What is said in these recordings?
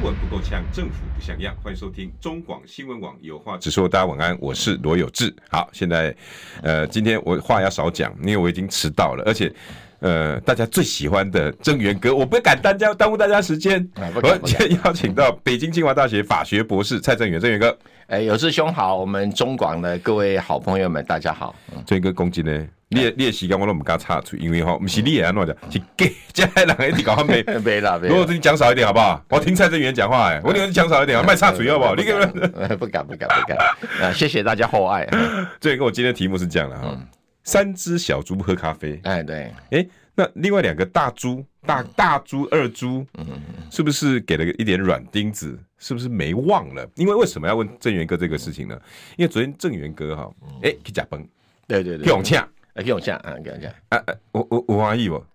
不够呛，政府不像样。欢迎收听中广新闻网有话直说。大家晚安，我是罗有志。好，现在呃，今天我话要少讲，因为我已经迟到了，而且呃，大家最喜欢的郑源哥，我不敢耽误耽误大家时间。我今天邀请到北京清华大学法学博士蔡正元，郑源哥。哎，有志兄好，我们中广的各位好朋友们，大家好。政源哥，恭喜呢。你的你时间我都唔敢插嘴，因为哈，不是你也安怎讲，是给这些人一直搞他没没啦。如果你讲少一点好不好？我听蔡正元讲话哎，我你讲少一点，卖插嘴好不好？你给不敢不敢不敢啊！谢谢大家厚爱。这个我今天题目是这样的哈，三只小猪喝咖啡。哎对，哎，那另外两个大猪大大猪二猪，嗯是不是给了一点软钉子？是不是没忘了？因为为什么要问郑源哥这个事情呢？因为昨天郑源哥哈，哎去假崩，对对对，去用抢。来给我讲啊，给我讲啊啊！我我我怀疑我，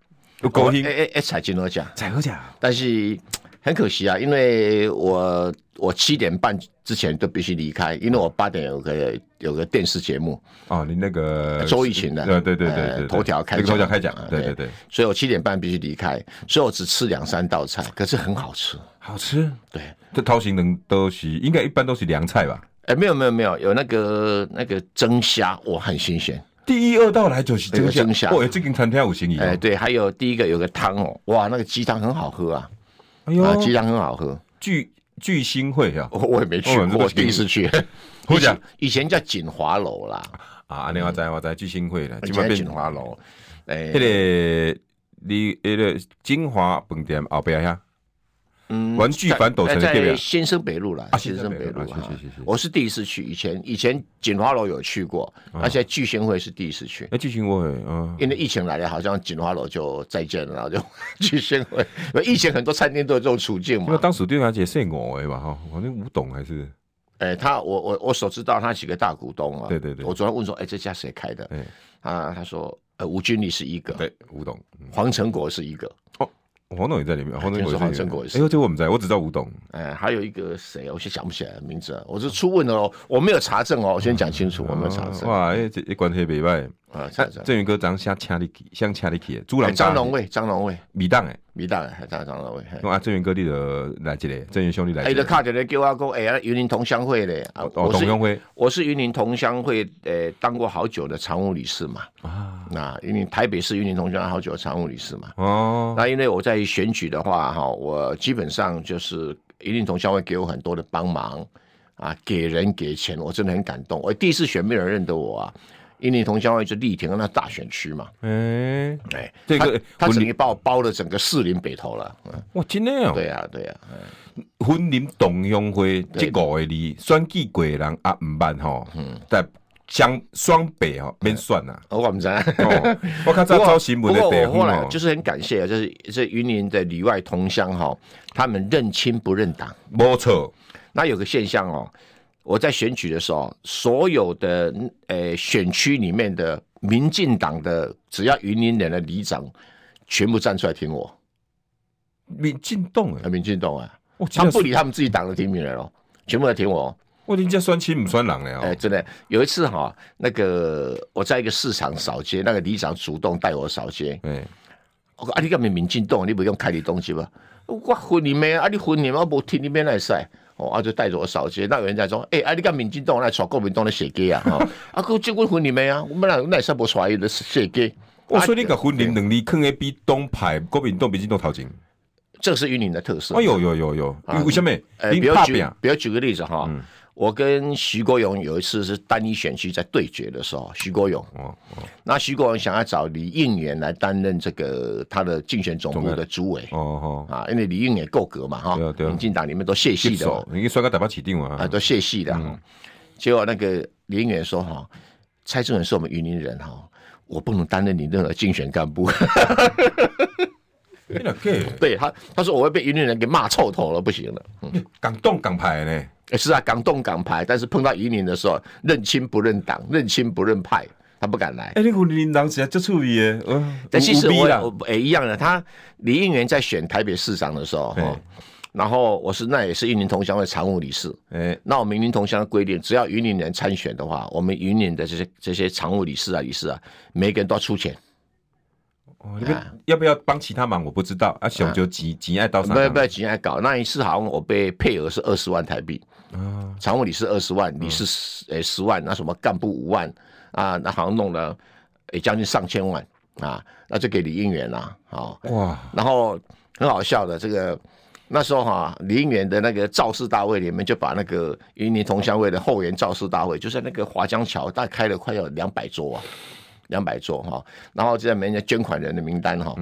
我高兴哎哎哎，才金额奖，才喝奖，但是很可惜啊，因为我我七点半之前都必须离开，因为我八点有个有个电视节目哦，你那个周奕群的，对对对对，头条开头条开讲，对对对，所以我七点半必须离开，所以我只吃两三道菜，可是很好吃，好吃，对，这掏型能都是应该一般都是凉菜吧？哎，没有没有没有，有那个那个蒸虾，我，很新鲜。第一二道来就是蒸虾，哦，这跟餐厅有生意。哎，对，还有第一个有个汤哦，哇，那个鸡汤很好喝啊，哎呦，鸡汤很好喝。聚聚星会啊，我也没去过，我第一次去。我讲以前叫锦华楼啦，啊，你我在我在聚星会了，今晚变锦华楼。哎，那个你那个金华饭店后边呀。嗯，玩具反斗城在先生北路了，先生北路啊，我是第一次去，以前以前锦华楼有去过，而且聚星会是第一次去。哎，聚星会，嗯，因为疫情来了，好像锦华楼就再见了，然后就聚星会。疫情很多餐厅都有这种处境嘛。因为当时对他姐是我哎吧哈，反正吴董还是，哎，他我我我所知道他几个大股东啊，对对对，我昨天问说，哎，这家谁开的？哎，啊，他说，呃，吴君利是一个，对，吴董，黄成国是一个。黄董也在里面，黄董是黄成国也是。哎呦，这我们在，我只知道吴董。哎，还有一个谁，我先想不起来名字。我是初问哦，我没有查证哦，我先讲清楚，我没有查证。哇，哎，这关系没坏。啊，郑源哥长像掐里气，像掐里气。朱兰张龙卫，张龙卫，米档哎，米档哎，张张龙卫。那啊，郑源哥你的来这里，郑源兄弟来。哎，就卡着咧叫我讲，哎呀，云林同乡会咧。哦，同乡会，我是云林同乡会，呃，当过好久的常务理事嘛。啊，那因为台北市云林同乡好久的常务理事嘛。哦，那因为我在选举的话，哈，我基本上就是云林同乡会给我很多的帮忙啊，给人给钱，我真的很感动。我第一次选，没有人认得我啊。云林同乡会就力挺那大选区嘛，哎哎，这个他等于把我包了整个士林北投了，哇，真的哦，对啊对呀，云林同乡会这五个字选举过的人啊唔捌吼，嗯，在双双北哦免选呐，我唔知，我看这招新闻的地方哦，就是很感谢啊，就是这云林的里外同乡哈，他们认亲不认党，没错，那有个现象哦。我在选举的时候，所有的诶、呃、选区里面的民进党的，只要云林人的里长，全部站出来挺我。民进党啊，民进党啊，他们不理他们自己党的提名人哦，全部来挺我。我人家算亲不算人了哦。哎，真的有一次哈，那个我在一个市场扫街，那个里长主动带我扫街。哎，我说啊，你干嘛民进党？你不用开你东西吧？我混你们啊，你混你们，我不听你们来塞。哦，啊，就带着我扫街，那有人在说，哎、欸，啊，你讲民进党来闯国民党的血街啊？哈，啊，哥结过婚你没啊？我们俩那啥不出来的血街？我说你个婚姻能力可能比东派国民党、民进党头前，这是云林的特色。哎呦呦呦呦，为什么？呃，比如举，比如举个例子哈。嗯我跟徐国勇有一次是单一选区在对决的时候，徐国勇，哦哦、那徐国勇想要找李应元来担任这个他的竞选总部的主委，哦哦、啊，因为李应元够格嘛，哈，民进党里面都谢系的，你刷个打包起定嘛，啊，都谢系的，嗯、结果那个李应元说哈，蔡正元是我们云林人哈，我不能担任你任何竞选干部。对他，他说我会被云林人给骂臭头了，不行了。嗯，港动港牌呢？是啊，港动港牌，但是碰到云林的时候，认亲不认党，认亲不认派，他不敢来。哎、欸，你云林人是就处理耶，但其实我我哎一样的，他李应元在选台北市长的时候，哈，然后我是那也是云林同乡会常务理事，哎，那我们云林同乡的规定，只要云林人参选的话，我们云林的这些这些常务理事啊、理事啊，每个人都要出钱。哦，你们要不要帮其他忙？我不知道。啊，熊就急急爱到上，不要不要急爱搞。那一次好像我被配额是二十万台币，啊，常务理事二十万，理事十诶十万，那什么干部五万。啊，那好像弄了诶将近上千万。啊，那就给李应元啦，啊，哇，然后很好笑的这个那时候哈、啊，李应元的那个造势大会里面就把那个云林同乡会的后援造势大会，就在那个华江桥，大概开了快要两百桌啊。两百座哈，然后就在每人捐款人的名单哈，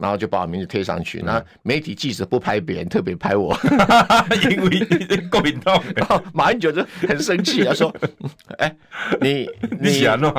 然后就把我名字贴上去。那媒体记者不拍别人，特别拍我，因为国民党。然后马英九就很生气，他说：“哎，你你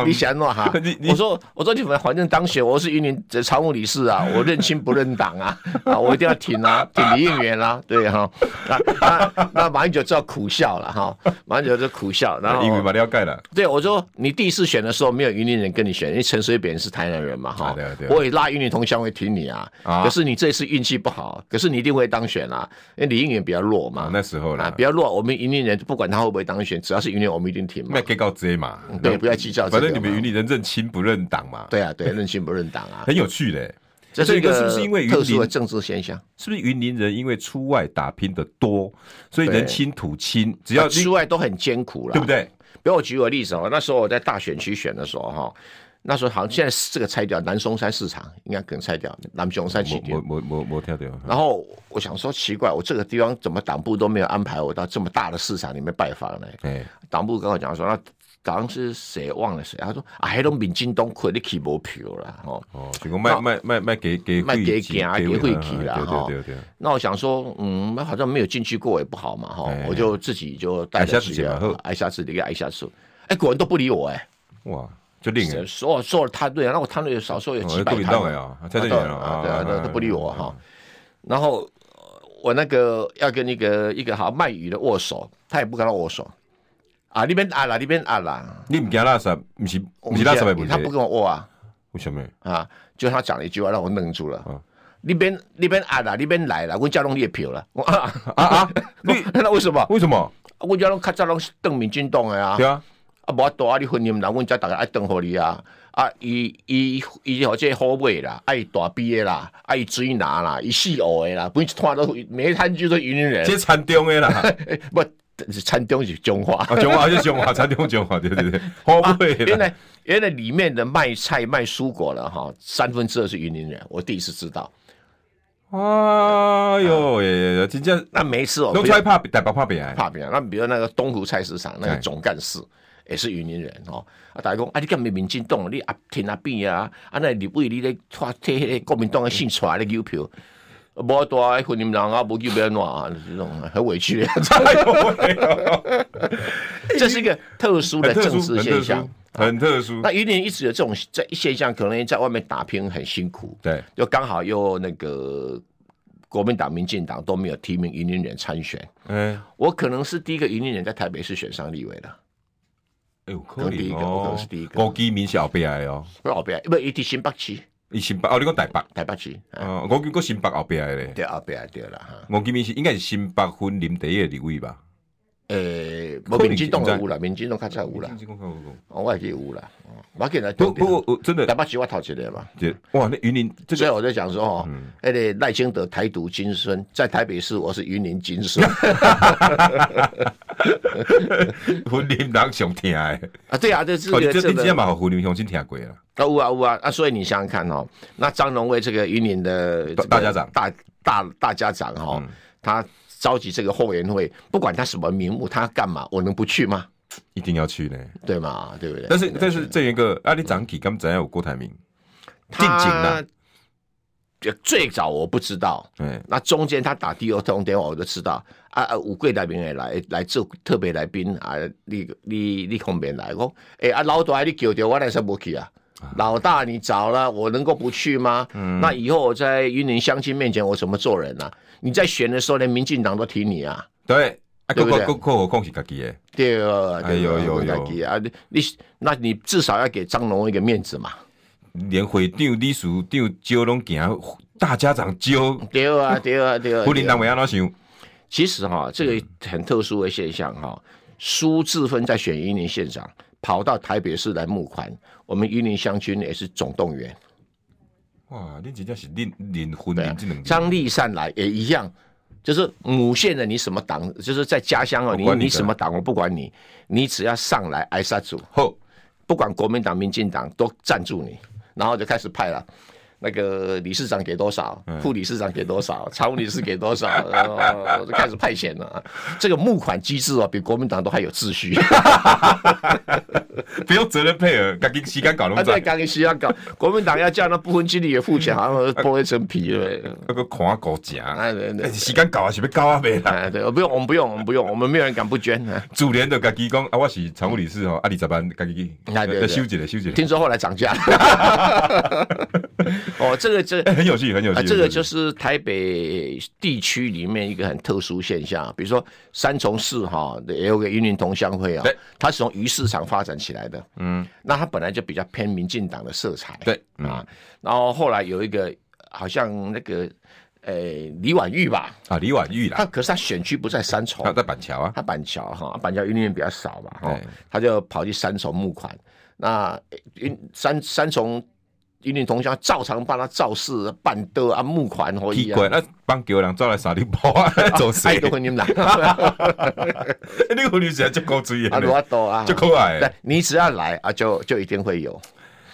你想弄哈？我说我说你们反正当选，我是云林的常务理事啊，我认亲不认党啊，啊，我一定要挺啊，挺李应元啊，对哈。那那那马英九就要苦笑了哈，马英九就苦笑，然后因为马要盖了。对，我说你第一次选的时候没有云林人跟你选。因为陈水扁是台南人嘛，哈，我也拉云林同乡会挺你啊。可是你这次运气不好，可是你一定会当选啊。因为李应元比较弱嘛，那时候啊比较弱。我们云林人不管他会不会当选，只要是云林，我们一定挺嘛。那可以告知嘛，对，不要计较。反正你们云林人认亲不认党嘛。对啊，对，认亲不认党啊，很有趣的。这是一个是不是因为特殊的政治现象？是不是云林人因为出外打拼的多，所以人亲土亲，只要出外都很艰苦了，对不对？比如我举个例子哦，那时候我在大选区选的时候哈。那时候好像现在这个拆掉，南松山市场应该可能拆掉，南松山起点。我我我我跳掉。然后我想说奇怪，我这个地方怎么党部都没有安排我到这么大的市场里面拜访呢？哎，党部跟我讲说，那刚刚是谁忘了谁？他说啊，还都民进党亏你起无票了哦哦，结果卖卖卖卖给给卖给给啊给会期了哈。对对对。那我想说，嗯，那好像没有进去过也不好嘛哈，我就自己就带下去了，挨下次一个挨下次，哎，果然都不理我哎，哇。就另人说说了他对啊，那我摊对少说有几百摊啊，在这里啊，对啊，都都不理我哈。然后我那个要跟那个一个好卖鱼的握手，他也不跟他握手啊。那边啊啦，那边啊啦，你唔惊拉什？不是不是拉什么问题？他不跟我握啊？为什么啊？就他讲了一句话让我愣住了。那边那边啊啦，那边来了，我交通列票了。啊啊啊！你那为什么？为什么？我交通卡早拢是邓敏军动的呀。对啊。啊，无多啊！你婚姻人，阮才大家爱等互你啊！啊，伊伊伊好这好味啦，爱大逼的啦，爱水拿啦，伊四五的啦，不是看到每餐就是云林人。这餐中的啦，不，餐中是中华，中华是中华，餐中中华，对对对，好尾。原来原来里面的卖菜卖蔬果的哈，三分之二是云林人，我第一次知道。哎呦，真正那没事哦，都出来怕大伯怕别怕别那比如那个东湖菜市场那个总干事。也是云林人哦，啊，大家讲啊，你干咩民进党？你阿天阿扁啊，啊，那立委你咧发替国民党的姓出来咧邮票，无多云林人啊，无就别乱啊，这种很委屈的。这是一个特殊的政治现象，很特殊。那云林一直有这种这现象，可能在外面打拼很辛苦，对，又刚好又那个国民党、民进党都没有提名云林人参选。嗯，我可能是第一个云林人在台北市选上立委的。哎呦，可能第一个，可能是第一个。郭基明是后边的哦，后边，因为伊伫新北市，伊新北哦，你讲台北，台北市。哦，我见过新北后边的咧。对，后边来对啦。郭基明是应该是新北分林第一个地位吧？诶，无民进党有啦，民进党较早有啦。我也记有啦。不不，真的台北市我头一个嘛。哇，那云林，所以我在讲说哦，那个赖清德台独金孙，在台北市我是云林金孙。云林人上听的啊，对啊，这是这个这这嘛，云林乡亲听过啊。啊，有啊有啊，啊，所以你想想看哦，那张荣威这个云林的大家长，大大大家长哈，他召集这个后援会，不管他什么名目，他干嘛，我能不去吗？一定要去呢，对嘛，对不对？但是但是这一个阿里长体刚怎样有郭台铭？定景呢？最早我不知道，嗯，那中间他打第二通电话我就知道，啊啊，五贵来宾也来来做特别来宾啊，你你你方便来讲，哎啊老大你叫着我来说不去啊，老大你找了，我能够不去吗？嗯，那以后我在云林乡亲面前，我怎么做人啊？你在选的时候，连民进党都提你啊？对，对不对？何况是自己的。对啊，哎呦呦呦啊！你那你至少要给张龙一个面子嘛。连会长、理事长招拢行，大家长招。对啊，对啊，对啊。云林党委安怎想？其实哈，这个很特殊的现象哈。苏志芬在选云林县长，跑到台北市来募款，我们云林乡军也是总动员。哇，你真的是灵灵魂灵智能。张立善来也一样，就是母县的你什么党，就是在家乡哦，你你什么党我不管你，你只要上来挨杀组后，不管国民党、民进党都赞助你，然后就开始派了。那个理事长给多少？副理事长给多少？常务理事给多少？然后我就开始派遣了。这个募款机制哦，比国民党都还有秩序。不用责任配合，赶紧时间搞拢。啊，对，赶紧时间搞。国民党要叫那部分经理也付钱，好像剥一层皮了。那个看狗夹。哎对对，时间搞啊，是不搞啊没啦？哎对，不用，我们不用，我们不用，我们没有人敢不捐。主联的赶紧讲啊，我是常务理事哦，啊，你咋办？赶紧。哎对对，休息了，休息了。听说后来涨价。哦，这个这 很有趣，很有趣。啊，这个就是台北地区里面一个很特殊现象。比如说三重市哈，也有个云林同乡会啊，它是从鱼市场发展起来的。嗯，那它本来就比较偏民进党的色彩。对，嗯、啊，然后后来有一个好像那个呃李婉玉吧，啊李婉玉啦，他可是他选区不在三重，他在板桥啊，他板桥哈，板桥云林人比较少嘛，哈，他就跑去三重募款。那云三三重。云林同乡照常帮他造势办的啊，募款可以啊。奇怪，那帮桥人走来沙里坡啊，做谁？都跟你们来。那个女生就够注意啊，多多啊，就可爱。对，你只要来啊，就就一定会有。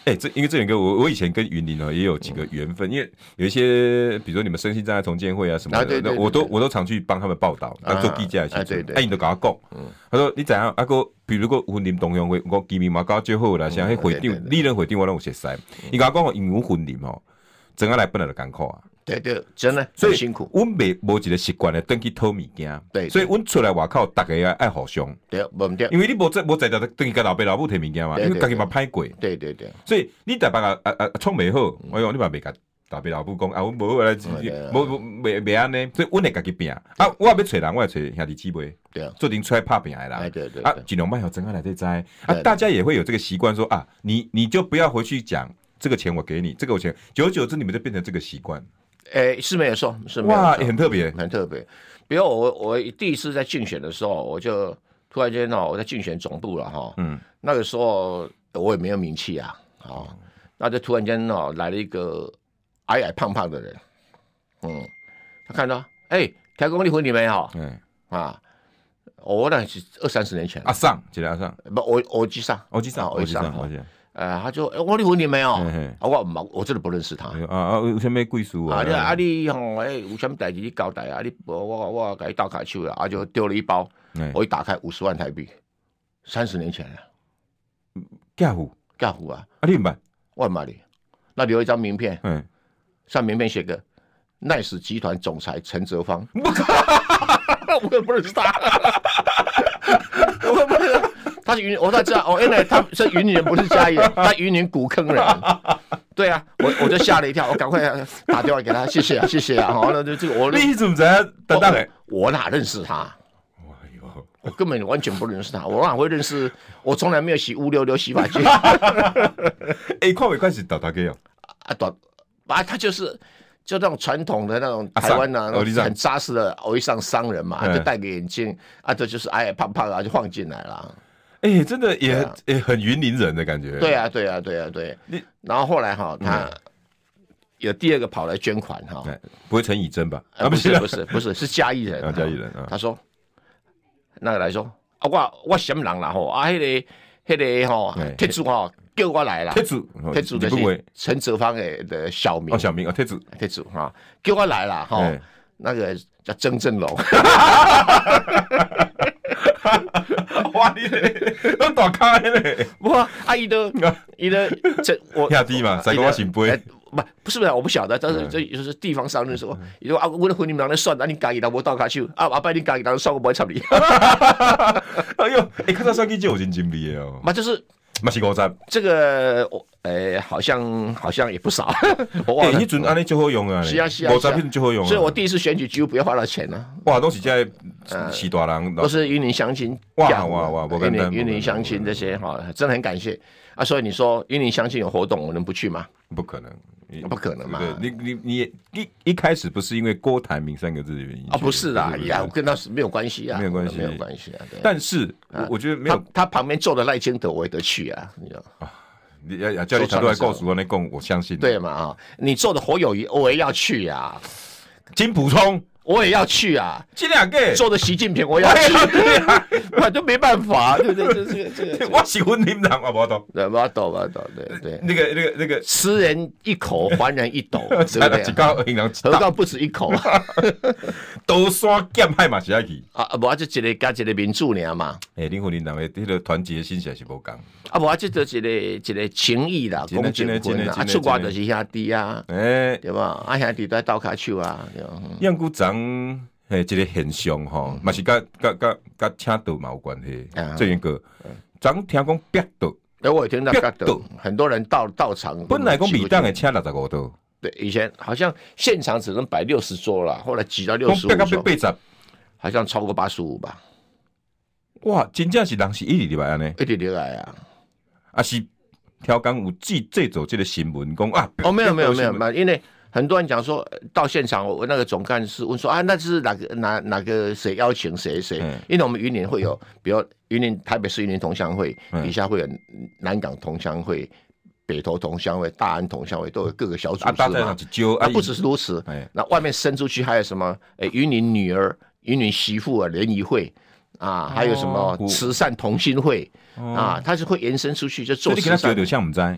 哎、欸，这因为这两个，我我以前跟云林呢也有几个缘分，嗯、因为有一些，比如说你们身心障碍重建会啊什么的，啊、对对对对我都我都常去帮他们报道，啊，做记者啊，对对，哎，你都跟他讲，嗯，他说你怎样？阿哥，比如说云林同乡会，我居民嘛搞最后啦，像迄会长、历任会长我拢有熟悉。伊甲我讲哦，因为云林吼，整个来本来就艰苦啊。对对，真的，所以辛苦。阮没无一个习惯的登去偷物件，对，所以阮出来外口，大家要爱互相。对，无毋对，因为你无在无在条登去甲老爸老母摕物件嘛，因为家己嘛歹过。对对对，所以你大伯啊啊啊创袂好，哎呦，你嘛袂甲大伯老母讲啊，阮无来，无无袂袂安尼，所以阮会家己拼啊。我也要找人，我也找兄弟姊妹，对啊，做阵出来拍拼的啦。对对啊，尽量卖好，真爱来这灾啊，大家也会有这个习惯，说啊，你你就不要回去讲这个钱我给你，这个我钱，久而久之你们就变成这个习惯。诶、欸，是没有错，是没有错，哇，很特别，很特别。比如我我第一次在竞选的时候，我就突然间哦，我在竞选总部了哈，嗯，那个时候我也没有名气啊，啊，那就突然间哦来了一个矮矮胖胖的人，嗯，他看到，哎、欸，台公你婚礼没有？嗯，啊，我那是二三十年前，阿上，记得阿上，不，我我记上，我记上，我记上，我记。呃，他就哎我你问你没有？啊，我唔，我真的不认识他。啊啊，有什么贵属啊？啊，你啊你吼，哎，有什么代志你交代啊？你我我我给你倒卡去了，啊，就丢了一包，我一打开五十万台币，三十年前了。假户，假户啊！啊，你唔买？我买的。那留一张名片，嗯，上名片写个奈斯集团总裁陈泽芳。我我不认识他。我不认识。他是云，我才知道哦，原来他是云林人，不是嘉义人，他云林古坑人。对啊，我我就吓了一跳，我赶快打电话给他，谢谢啊，谢谢啊。好，那就这个我你怎么在等等嘞？我哪认识他？哎呦，我根本完全不认识他，我哪会认识？我从来没有洗乌溜溜洗发精。哎，快尾开始打打给啊。啊，短啊，他就是就那种传统的那种台湾啊，很扎实的偶遇上商人嘛，就戴个眼镜啊，这就是矮矮胖胖啊，就晃进来了。哎、欸，真的也也、很云林人的感觉。对啊，对啊，对啊，对。你然后后来哈，他有第二个跑来捐款哈，不会陈以真吧？啊，不是，不是，不是，是嘉义人。嘉义人啊。他说，那个来说啊，我我什么人啦？吼啊，那个那个吼，铁柱哈叫我来了。铁柱，铁柱的是陈泽芳的的小名。哦，小名啊，铁柱，铁柱哈，叫我来了哈。那个叫曾正龙。哇！你都大咖嘞！哇！阿姨都，伊都这我亚弟嘛，在跟我行不？不，不是不是，我不晓得。但是这就是地方商人说，伊说啊，我的婚礼名来算，那你家己都无倒卡手啊？阿伯你家己当算，我不会插你。哎呦！哎，看到算计就有真精力哦。嘛，就是嘛是五十。这个我诶，好像好像也不少。我忘了，你准安尼就好用啊，是啊是啊，五十片就好用啊。所以我第一次选举几乎不要花到钱呢。哇，都是在喜大人，都是云林乡亲。哇哇哇，云林云林乡亲这些哈，真的很感谢啊。所以你说云林乡亲有活动，我能不去吗？不可能，不可能嘛。你你你一一开始不是因为郭台铭三个字的原因啊？不是啦，呀，我跟他是没有关系啊，没有关系，没有关系啊。但是我觉得没有他旁边坐的赖清德，我也得去啊，你知道你要要叫你出来告诉我那共，我相信对嘛啊！你做的侯友谊，我也要去呀。金溥聪，我也要去啊。这两个做的习近平，我也要 去。我就没办法，对不对？这这个这个，我喜欢你们两个，我懂，对，我懂，我懂，对对。那个那个那个，吃人一口，还人一斗，对不对？何况不止一口，都说剑派嘛，是要去啊！无啊，就一个加一个民主尔嘛。诶，林虎林两位，这个团结心是无共。啊，无啊，这就是一个一个情谊啦，公结婚啊，出外就是兄弟啊，诶，对吧？啊，兄弟都在倒卡手啊。杨股长诶，这个现象吼，嘛是甲甲甲甲请倒嘛有关系。这一个，咱听讲逼倒，诶，我也听到逼倒，很多人到到场。本来讲米档诶车六十五度，对，以前好像现场只能摆六十桌了，后来挤到六十五桌，好像超过八十五吧。哇，真正是人是一直入来安尼，一直入来啊。啊是调工有记这走这个新闻讲啊哦没有没有没有没有，因为很多人讲说到现场，我那个总干事问说啊，那是哪个哪哪个谁邀请谁谁？嗯、因为我们云林会有，比如云林台北市云林同乡会底下会有南港同乡会、北投同乡会、大安同乡会，都有各个小组织嘛。啊，不只是如此，嗯、那外面伸出去还有什么？哎，云林女儿、云林媳妇啊联谊会。啊，还有什么慈善同心会啊？它是会延伸出去，就做慈善。所以你像我们在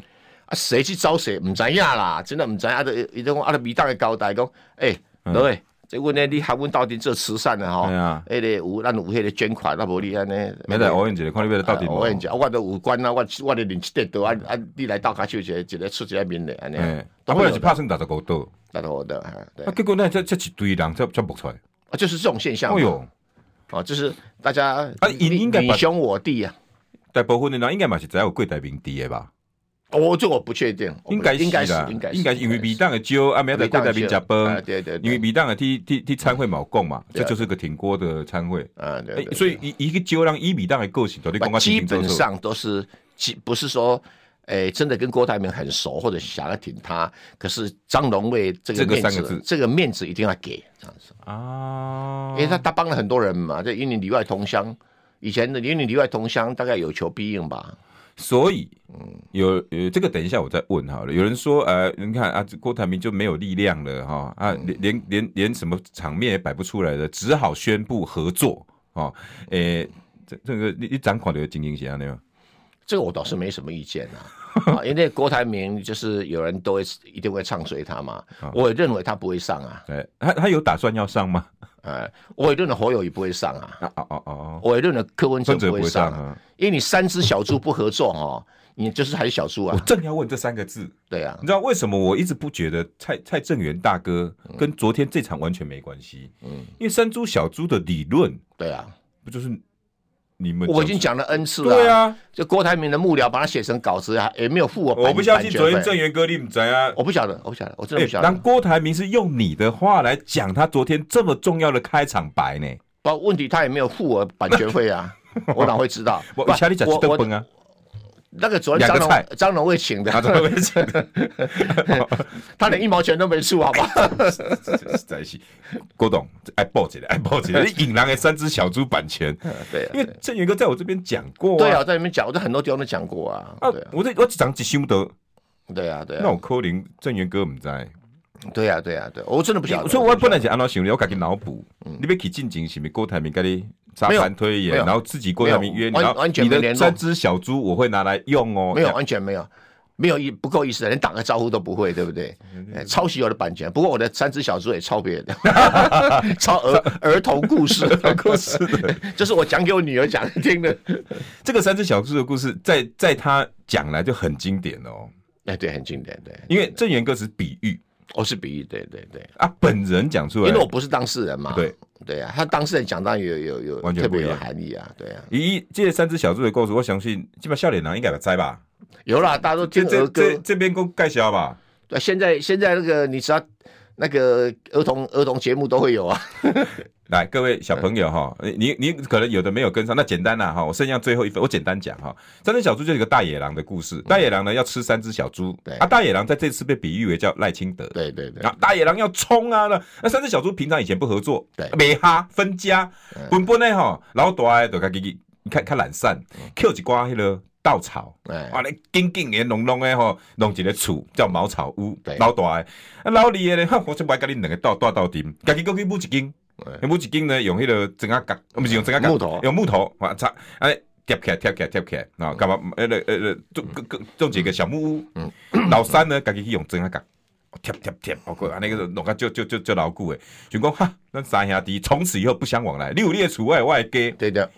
啊，谁去招谁？唔知影啦，真的唔知。啊，的一种啊，的米当的交代讲，哎，各位，这问呢，你还问到底做慈善的吼？哎，咧有咱有迄个捐款，那无你安尼。没得，我问一下，看你要到底。我问一下，我都有关啊，我我的领钱多啊啊，你来倒卡手一个，一个出一个面的安尼。他后来是拍成大十五刀，大十五刀哈。啊，结果呢，这这一堆人才才冒出来。啊，就是这种现象。哎呦。哦，就是大家啊，应应该你兄我弟啊，大部分的人应该嘛是只有郭台铭的吧？哦，这我不确定，应该应该是应该应该因为米当的酒啊，没得郭台铭加崩，对对，因为米当的替替替参会冇供嘛，这就是个挺锅的参会啊，对，所以一一个酒让一米当的个性，基本上都是基，不是说。哎，真的跟郭台铭很熟，或者想要挺他，可是张荣味这个面子，这个面子一定要给这样子啊，因为他他帮了很多人嘛，这云林里外同乡，以前的云林里外同乡大概有求必应吧。所以，嗯，有呃，这个等一下我再问好了。有人说，呃，你看啊，郭台铭就没有力量了哈，啊，连连连连什么场面也摆不出来了，只好宣布合作啊。诶，这这个你你掌管的经营型啊，那个，这个我倒是没什么意见啊。啊，因为郭台铭就是有人都会一定会唱衰他嘛，我也认为他不会上啊。对，他他有打算要上吗？哎，我也认为侯友也不会上啊。哦哦哦，我也认为柯文哲不会上啊。因为你三只小猪不合作哦，你就是还是小猪啊。我正要问这三个字。对啊，你知道为什么我一直不觉得蔡蔡正元大哥跟昨天这场完全没关系？嗯，因为三猪小猪的理论，对啊，不就是？你们我已经讲了 N 次了，对啊，就郭台铭的幕僚把它写成稿子啊，也没有付我。我不相信昨天郑源哥你们在啊，我不晓得，我不晓得，我真的不晓得。当郭台铭是用你的话来讲他昨天这么重要的开场白呢？不，问题他也没有付我版权费啊，我哪会知道？我我我啊。那个昨天张龙张龙会请的，他连一毛钱都没出，好吧？在一起，郭董爱报起来，爱报起来，你引狼的三只小猪版权，对，因为郑源哥在我这边讲过，对啊，在里面讲，我在很多地方都讲过啊。啊，我这我只讲几心得，对啊，对啊。那我柯林郑源哥不在，对啊，对啊，对，我真的不晓得。所以我本来是安怎想的，我自己脑补，你别去进京是咪郭台铭跟你？沙盘推演，然后自己郭台铭约你，然后你的三只小猪我会拿来用哦。没有，完全没有，没有意不够意思，连打个招呼都不会，对不对？抄袭我的版权，不过我的三只小猪也抄别人的，抄儿儿童故事，故事的，就是我讲给我女儿讲听的。这个三只小猪的故事，在在他讲来就很经典哦。哎，对，很经典，对，因为正源歌词比喻。我是比喻，对对对啊，本人讲出来，因为我不是当事人嘛，对对啊，他当事人讲当然有有有完全特别有含义啊，对啊。咦，这三只小猪的故事，我相信基本上少年人应该来摘吧？有啦，大家都听儿歌。这这边给我介绍吧。对，现在现在那个你知道。那个儿童儿童节目都会有啊，来各位小朋友哈，你你可能有的没有跟上，那简单啦哈，我剩下最后一分，我简单讲哈，三只小猪就是一个大野狼的故事，大野狼呢要吃三只小猪，对。啊，大野狼在这次被比喻为叫赖清德，对对对，啊，大野狼要冲啊，那那三只小猪平常以前不合作，对，没哈分家，本本呢哈，老大都开给你看看懒散，Q 几瓜迄个。稻草，啊，你紧紧的弄弄诶吼，弄一个厝叫茅草屋，老大诶，啊老二的呢，我就不爱跟你两个稻稻稻田，家己过去木一间，木一间呢用迄个整啊角，不是用整啊角，木头，用木头，啊插，哎贴起来贴起来贴起来，啊干嘛？呃呃呃，种种种几个小木屋，嗯，老三呢，家己去用整啊角，贴贴贴，包括啊那个弄个就就就就牢固诶，就讲哈，咱三兄弟从此以后不相往来，你有你的厝，我有我的家，对的。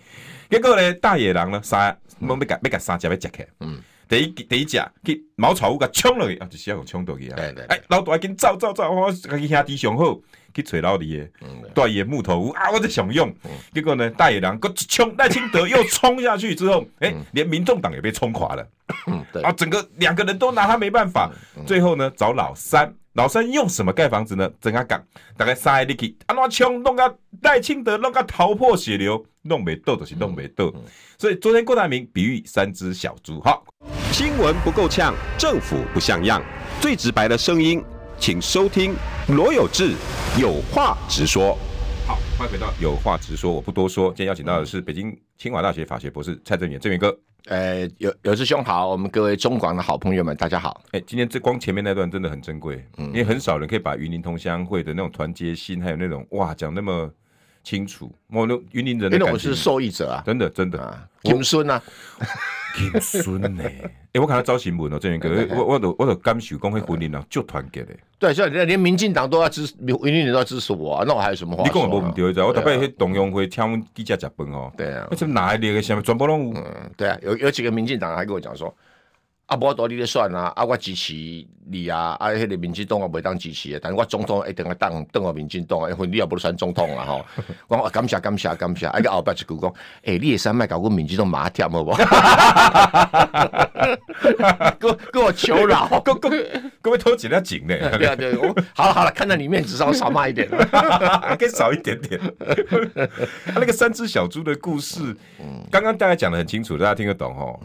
结果呢，大野狼呢，三，要甲要甲三只要食起，嗯，第一第一只去茅草屋甲冲落去，啊，就是要用冲倒去啊，哎，老大紧走走走，我家己兄弟上好，去找老二的，大野木头屋啊，我在想用，结果呢，大野狼搁一冲，赖清德又冲下去之后，哎，连民众党也被冲垮了，啊，整个两个人都拿他没办法，最后呢，找老三。老三用什么盖房子呢？整个讲，大概三个力气，安怎冲弄个赖清德弄个头破血流，弄没豆就是弄没豆。所以昨天郭台铭比喻三只小猪。好，新闻不够呛，政府不像样，最直白的声音，请收听罗有志有话直说。好，欢迎回到有话直说，我不多说。今天邀请到的是北京清华大学法学博士蔡正元，正元哥。呃，有有志兄好，我们各位中广的好朋友们，大家好。哎，今天这光前面那段真的很珍贵，嗯，因为很少人可以把云林同乡会的那种团结心，还有那种哇讲那么清楚。我那云林人，因为我是受益者啊，真的真的啊，金孙啊，金孙呢？哎，我看到招新闻哦，正元哥，我我都我都感受讲，会云林人就团结的。对，所以连民进党都要支持，云林人都要支持我，那我还有什么话？你讲我不对，我特别去董永辉请记者吃饭哦。对啊，这哪一列个什么全部拢有？嗯，对啊，有有几个民进党还跟我讲说。啊，无道理咧选啊！啊，我支持你啊！啊，迄个民进党我袂当支持的，但是我总统一定要当当我民进党，因为你也不选总统啊！吼，我讲感谢感谢感谢！啊，个后壁一句讲，诶、欸，你会使卖搞阮民进党马跳好无？跟跟我求饶，跟跟跟我偷几条井呢？对啊对，我好了好了，看在你面子上少骂一点，可以少一点点。他那个三只小猪的故事，刚刚大家讲的很清楚，大家听得懂吼。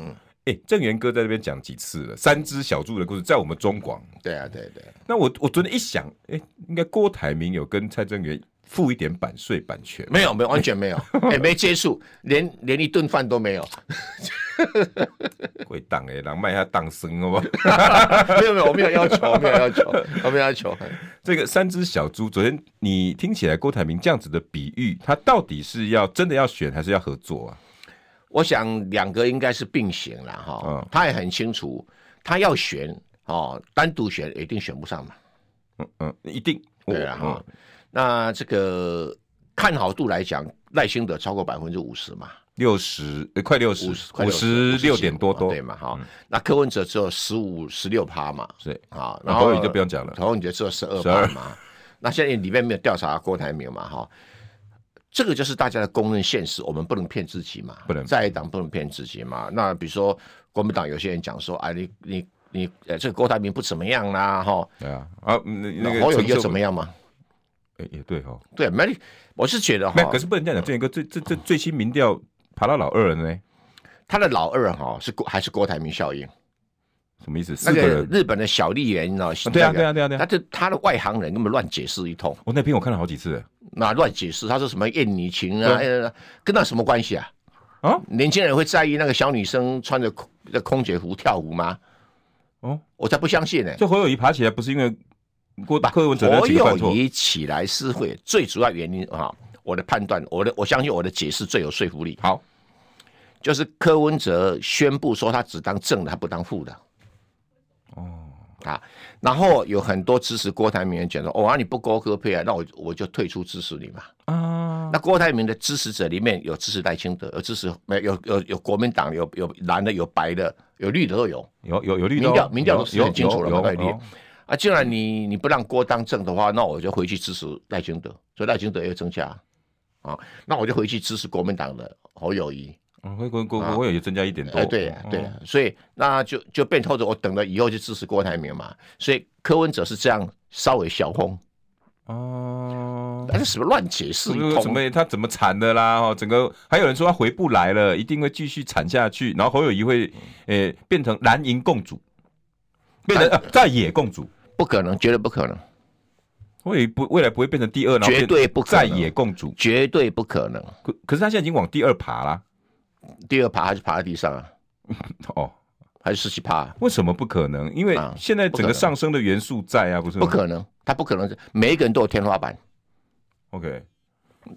哎、欸，正元哥在这边讲几次了？三只小猪的故事，在我们中广。对啊，对对。那我我昨天一想，哎、欸，应该郭台铭有跟蔡正元付一点版税版权？没有，没有，完全没有，哎、欸，没接触，连连一顿饭都没有。会当哎，让卖下当生好不好？没有没有，我没有要求，我没有要求，我没有要求。这个三只小猪，昨天你听起来郭台铭这样子的比喻，他到底是要真的要选，还是要合作啊？我想两个应该是并行了哈，嗯、他也很清楚，他要选哦，单独选一定选不上嘛，嗯嗯，一定。对了哈。嗯、那这个看好度来讲，赖清德超过百分之五十嘛，六十快六十，五十六点多多，对嘛哈。嗯、那柯文哲只有十五十六趴嘛，是。啊，然后你就不用讲了，侯友宜只有十二趴嘛。那现在里面没有调查郭台铭嘛哈。这个就是大家的公认现实，我们不能骗自己嘛，不能。在党不能骗自己嘛。那比如说国民党有些人讲说，哎，你你你，呃，这个郭台铭不怎么样啦，哈，对啊，啊，那那个侯友又怎么样嘛？哎，也对哈，对，没，我是觉得哈，可是不能这样讲，这一个最最最最新民调爬到老二了呢，他的老二哈是郭还是郭台铭效应？什么意思？那个日本的小笠原，你知道？对啊，对啊，对啊，对啊，他就他的外行人根本乱解释一通。我那篇我看了好几次。那乱解释，他说什么艳女情啊？跟那什么关系啊？啊，年轻人会在意那个小女生穿着空空姐服跳舞吗？哦，我才不相信呢。这侯友宜爬起来不是因为郭柯文哲侯友宜起来是会最主要原因啊？我的判断，我的我相信我的解释最有说服力。好，就是柯文哲宣布说他只当正的，他不当副的。哦。啊，然后有很多支持郭台铭的讲说，哦，啊你不勾柯配啊，那我我就退出支持你嘛。啊，那郭台铭的支持者里面有支持赖清德，有支持没有有有国民党，有有蓝的，有白的，有绿的都有，有有有绿的。民调民调都是很清楚了，概念。啊，既然你你不让郭当政的话，那我就回去支持赖清德，所以赖清德又增加啊，那我就回去支持国民党的侯友宜。嗯，会会会会有增加一点多。哎，对对，所以那就就变透着，我等了以后就支持郭台铭嘛。所以柯文哲是这样稍微小红。哦，那是什么乱解释？什么他怎么惨的啦？哦，整个还有人说他回不来了，一定会继续惨下去。然后侯友宜会诶变成蓝营共主，变成在野共主，不可能，绝对不可能。会不未来不会变成第二，绝对不可能。在野共主，绝对不可能。可可是他现在已经往第二爬了，第二趴还是爬在地上啊？哦。还是十七趴？为什么不可能？因为现在整个上升的元素在啊，不是？不可能，他不可能。每一个人都有天花板。OK，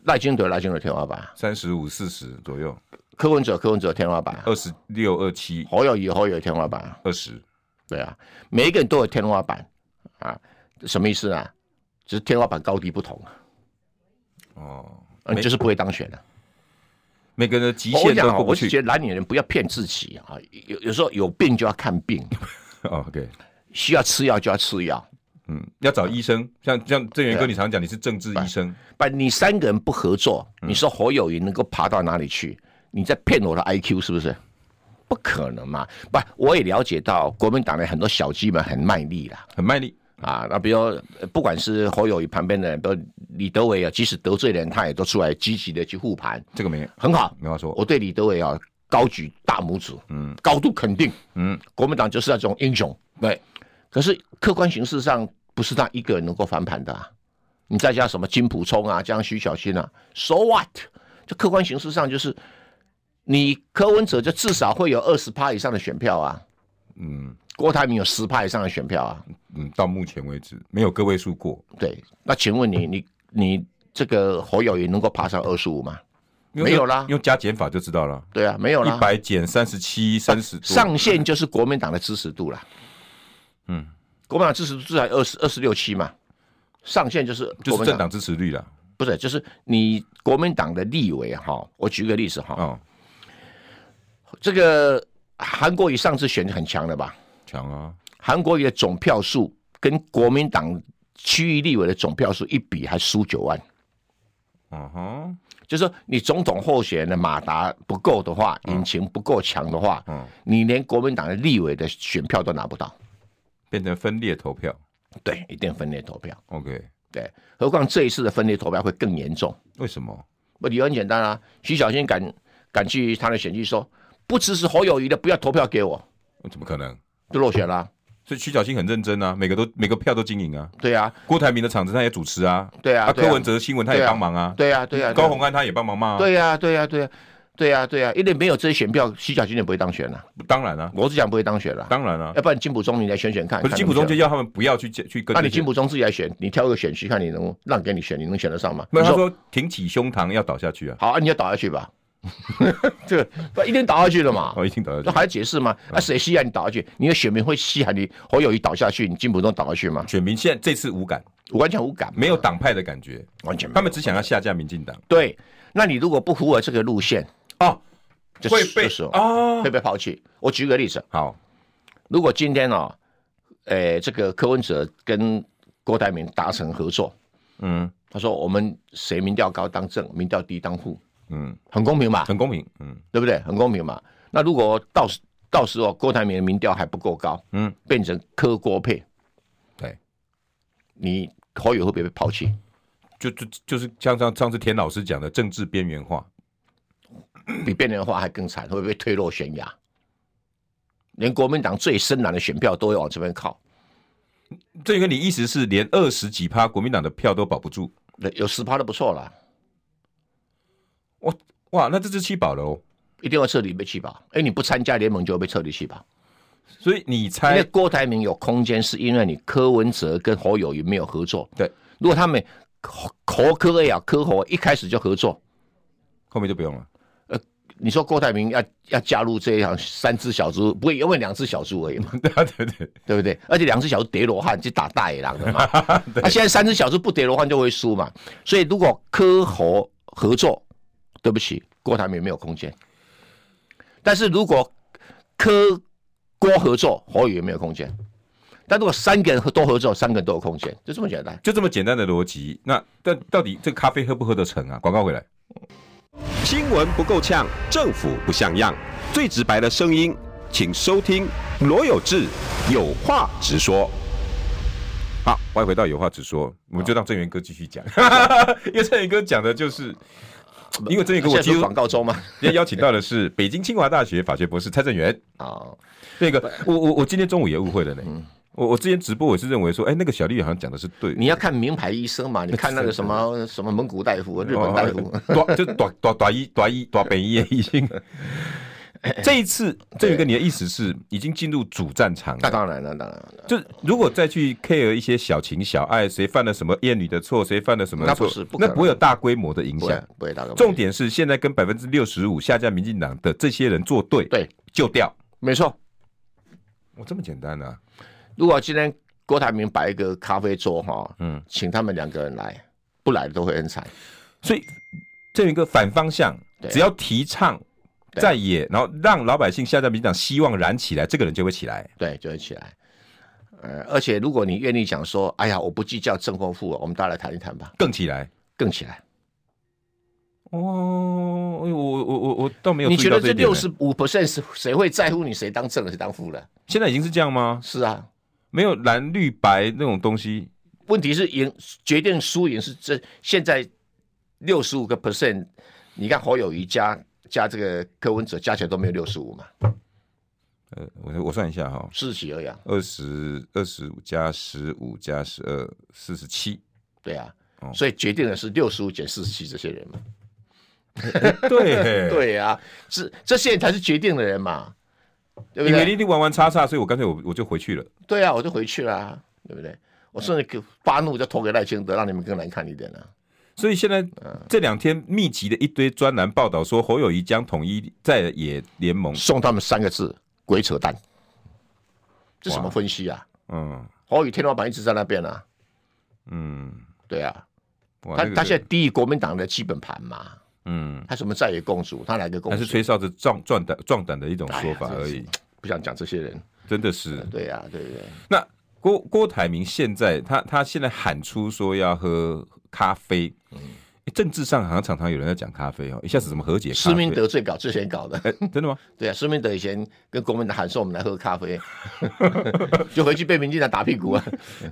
赖金德赖金德天花板三十五四十左右。柯文哲柯文哲天花板二十六二七。侯友宜侯友宜天花板二十。对啊，每一个人都有天花板啊，什么意思啊？只是天花板高低不同啊。哦，你就是不会当选了。每个人的极限都过不去。我觉得蓝领人不要骗自己啊，有有时候有病就要看病。OK，需要吃药就要吃药。嗯，要找医生。像像正源哥，你常讲你是政治医生。不，你三个人不合作，你说侯友谊能够爬到哪里去？你在骗我的 IQ 是不是？不可能嘛！不，我也了解到国民党的很多小鸡们很卖力啦，很卖力。啊，那比如不管是侯友谊旁边的人，比如李德伟啊，即使得罪人，他也都出来积极的去护盘，这个没很好，没话说。我对李德伟啊高举大拇指，嗯，高度肯定，嗯，国民党就是那种英雄，对。可是客观形势上不是他一个人能够翻盘的，啊，你再加什么金普聪啊，加上徐小新啊，so what？就客观形势上就是你柯文哲就至少会有二十趴以上的选票啊，嗯。郭台铭有十趴以上的选票啊，嗯，到目前为止没有个位数过。对，那请问你，你你这个侯友宜能够爬上二十五吗？没有啦，用加减法就知道了。对啊，没有啦，一百减三十七，三十上限就是国民党的支持度了。嗯，国民党支持度至少二十二十六七嘛，上限就是就是政党支持率了。不是，就是你国民党的立委哈，我举个例子哈，哦，这个韩国瑜上次选的很强的吧？强啊！韩国瑜的总票数跟国民党区域立委的总票数一比，还输九万。嗯哼，就是说你总统候选人的马达不够的话，引擎不够强的话，嗯，你连国民党的立委的选票都拿不到，变成分裂投票。对，一定分裂投票。OK，对，何况这一次的分裂投票会更严重。为什么？不，理由很简单啊。徐小新敢敢去他的选区说，不支持侯友谊的不要投票给我。怎么可能？就落选了、啊，所以徐小新很认真啊，每个都每个票都经营啊。对啊，郭台铭的场子他也主持啊。对啊，柯文哲的新闻他也帮忙啊。对啊，对啊，高鸿安他也帮忙嘛。对啊，对啊，对啊，对啊，对啊，因为没有这些选票，徐小新也不会当选了。当然了，罗志祥不会当选了。当然了，要不然金普中你来选选看。可是金普中就要他们不要去去跟。那你金普中自己来选，你挑一个选区看你能让给你选，你能选得上吗？没有，他说挺起胸膛要倒下去啊。好啊，你要倒下去吧。这个不一定倒下去了嘛？哦，一定倒下去，那还要解释吗？啊，谁稀罕你倒下去？你的选民会稀罕你侯友宜倒下去，你金溥聪倒下去吗？选民现在这次无感，完全无感，没有党派的感觉，完全没有。他们只想要下架民进党。对，那你如果不符合这个路线哦，会被哦，会被抛弃。我举个例子，好，如果今天哦，诶，这个柯文哲跟郭台铭达成合作，嗯，他说我们谁民调高当正，民调低当副。嗯，很公平吧？很公平，嗯，对不对？很公平嘛。那如果到时到时候郭台铭的民调还不够高，嗯，变成柯郭配，对，你侯友会不会被抛弃？就就就是像上上次田老师讲的政治边缘化，比边缘化还更惨，会不会推落悬崖？连国民党最深蓝的选票都会往这边靠。这个你意思是连二十几趴国民党的票都保不住？有十趴都不错了。哇哇，那这就弃保了哦，一定要彻底被弃保。哎，你不参加联盟就会被彻底弃保。所以你猜，因为郭台铭有空间，是因为你柯文哲跟侯友宜没有合作。对，如果他们侯柯呀柯侯一开始就合作，后面就不用了。呃，你说郭台铭要要加入这一行三只小猪，不会因为两只小猪而已嘛？对对对，对不对？而且两只小猪叠罗汉去打大野狼的嘛。那现在三只小猪不叠罗汉就会输嘛？所以如果柯侯合作。对不起，郭台铭没有空间。但是如果科郭合作，侯友也没有空间。但如果三个人都合作，三个人都有空间，就这么简单，就这么简单的逻辑。那但到底这个咖啡喝不喝得成啊？广告回来。新闻不够呛，政府不像样，最直白的声音，请收听罗有志有话直说。好，欢迎回到有话直说，我们就让郑源哥继续讲，因为郑源哥讲的就是。因为这一个我接广告中嘛，今天邀请到的是 北京清华大学法学博士蔡正元啊。那个，我我我今天中午也误会了呢。我我之前直播我是认为说，哎，那个小丽好像讲的是对。你要看名牌医生嘛？你看那个什么什么蒙古大夫、日本大夫，就短短短医短医短本医医生。这一次，这宇哥，你的意思是已经进入主战场了？那当然了，当然了。就如果再去 care 一些小情小爱，谁犯了什么厌女的错，谁犯了什么错，那不是，那不会有大规模的影响，不会大规模。重点是现在跟百分之六十五下架民进党的这些人作对，对，就掉，没错。我这么简单啊？如果今天郭台铭摆一个咖啡桌哈，嗯，请他们两个人来，不来的都会很惨。所以这一个反方向，只要提倡。在野，然后让老百姓下在民进党希望燃起来，这个人就会起来，对，就会起来。呃，而且如果你愿意讲说，哎呀，我不计较正或负，我们大家来谈一谈吧，更起来，更起来。哦，我我我我倒没有。你觉得这六十五 percent 是谁会在乎你谁当正谁当负了？现在已经是这样吗？是啊，没有蓝绿白那种东西。问题是赢决定输赢是这现在六十五个 percent，你看侯友宜加。加这个柯文哲加起来都没有六十五嘛？呃，我我算一下哈，四十几而已，二十二十五加十五加十二，四十七。对啊，哦、所以决定的是六十五减四十七这些人嘛。对 对啊，是这些人才是决定的人嘛，对不对？因为你玩玩叉叉，所以我干脆我我就回去了。对啊，我就回去了、啊，对不对？我甚至发怒就投给赖清德，让你们更难看一点了、啊。所以现在这两天密集的一堆专栏报道说，侯友谊将统一在野联盟，送他们三个字：鬼扯淡。这什么分析啊？嗯，侯友宜天花板一直在那边啊。嗯，对啊。他他现在低于国民党的基本盘嘛。嗯，他什么在野共主？他来个共主？还是吹哨子壮壮胆壮胆的一种说法而已。不想讲这些人，真的是。对呀，对对。那郭郭台铭现在他他现在喊出说要喝。咖啡，嗯，政治上好像常常有人在讲咖啡哦，一下子怎么和解？施明德最搞最先搞的，欸，真的吗？对啊，施明德以前跟国民党喊说我们来喝咖啡，就回去被民进党打屁股啊，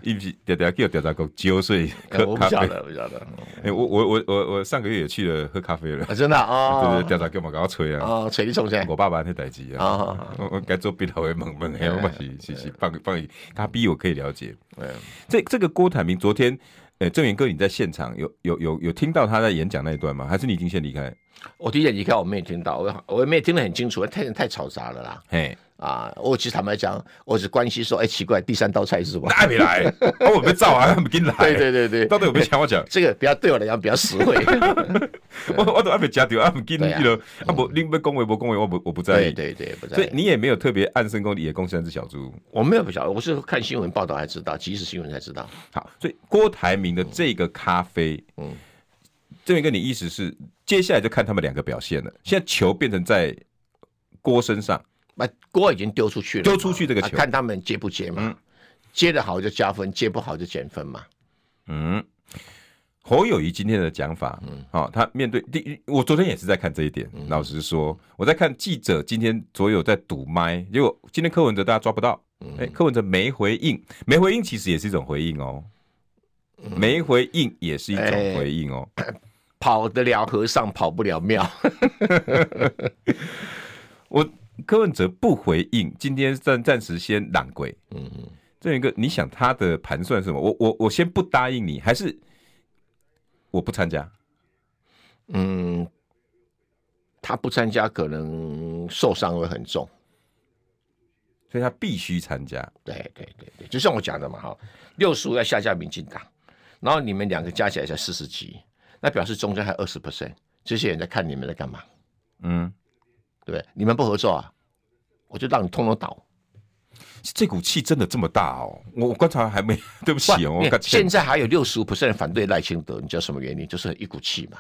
一直调调叫调查局揪碎，我不晓得，不晓得。哎，我我我我我上个月也去了喝咖啡了，真的啊，对对，调查局嘛，搞我吹啊，哦，吹你冲先，我爸爸那代志啊，我我该做鼻头的懵懵的，我嘛是是是放放他逼我可以了解，这这个郭台铭昨天。哎，郑源哥，你在现场有有有有听到他在演讲那一段吗？还是你已经先离开？我提前离开，我没有听到，我我也没有听得很清楚，太太嘈杂了啦。嘿。啊，我其实坦白讲，我只关心说，哎，奇怪，第三道菜是什么？还没来，我没照啊，他们给你来。对对对对，到底有没有抢我讲？这个比较对我来讲比较实惠。我我都还没加掉，他们给你了。啊不，你不恭维不恭维，我不我不在意。对对不在意。所以你也没有特别暗生功底也攻三只小猪。我没有不晓得，我是看新闻报道才知道，即时新闻才知道。好，所以郭台铭的这个咖啡，嗯，这边跟你意思是，接下来就看他们两个表现了。现在球变成在郭身上。那锅已经丢出去了，丢出去这个球，看他们接不接嘛？接的好就加分，接不好就减分嘛。嗯，侯友谊今天的讲法，嗯，好，他面对第一，我昨天也是在看这一点。老实说，我在看记者今天所有在堵麦，结果今天柯文哲大家抓不到，哎，柯文哲没回应，没回应其实也是一种回应哦，没回应也是一种回应哦，跑得了和尚跑不了庙，我。柯文哲不回应，今天暂暂时先揽鬼。嗯嗯，这一个你想他的盘算是什么？我我我先不答应你，还是我不参加？嗯，他不参加可能受伤会很重，所以他必须参加。对对对对，就像我讲的嘛，哈，六十五要下架民进党，然后你们两个加起来才四十几，那表示中间还二十 percent，这些人在看你们在干嘛？嗯。对，你们不合作啊，我就让你通通倒。这股气真的这么大哦？我观察还没，对不起哦。不现在还有六十五 percent 反对赖清德，你知道什么原因？就是一股气嘛，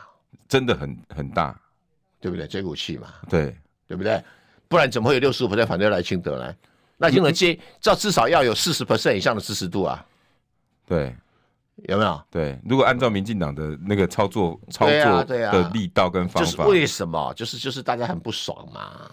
真的很很大，对不对？这股气嘛，对对不对？不然怎么会有六十五 percent 反对赖清德呢？赖清德接，至少要有四十 percent 以上的支持度啊。对，有没有？对，如果按照民进党的那个操作操作的力道跟方法，就是为什么？就是就是大家很不爽嘛。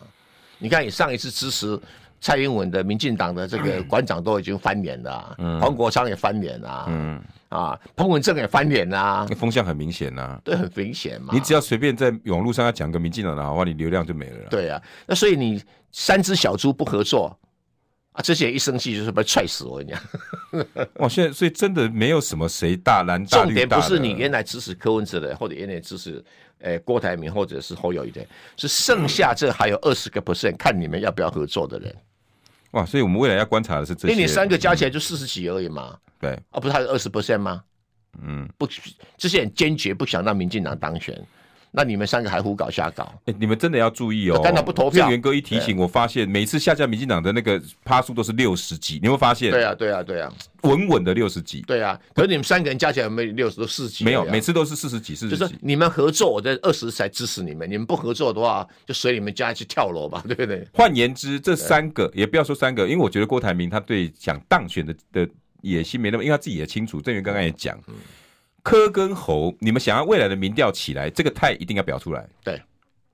你看，你上一次支持蔡英文的民进党的这个馆长都已经翻脸了，嗯，黄国昌也翻脸了，嗯啊，彭文正也翻脸了，风向很明显呐，对，很明显嘛。你只要随便在网络上要讲个民进党的好话，你流量就没了。对啊，那所以你三只小猪不合作。啊！这些人一生气就是被踹死我跟你讲。哇！现在所以真的没有什么谁大蓝大绿大重点不是你原来支持柯文哲的，或者原来支持诶、欸、郭台铭，或者是侯友宜的，是剩下这还有二十个 percent 看你们要不要合作的人。哇！所以我们未来要观察的是这些，因为你三个加起来就四十几而已嘛。嗯、对，啊，不是还有二十 percent 吗？嗯，不，这些人坚决不想让民进党当选。那你们三个还胡搞瞎搞？哎、欸，你们真的要注意哦！刚才不投票，元哥一提醒，我发现每次下架民进党的那个趴数都是六十几，你有没有发现？对啊，对啊，对啊，稳稳的六十几。对啊，可是你们三个人加起来有没有六十多四十几？没有，每次都是四十几，四十几。就是你们合作，我在二十才支持你们；你们不合作的话，就随你们家去跳楼吧，对不对？换言之，这三个也不要说三个，因为我觉得郭台铭他对想当选的的野心没那么，因为他自己也清楚。郑源刚刚也讲。嗯柯跟侯，你们想要未来的民调起来，这个态一定要表出来。对，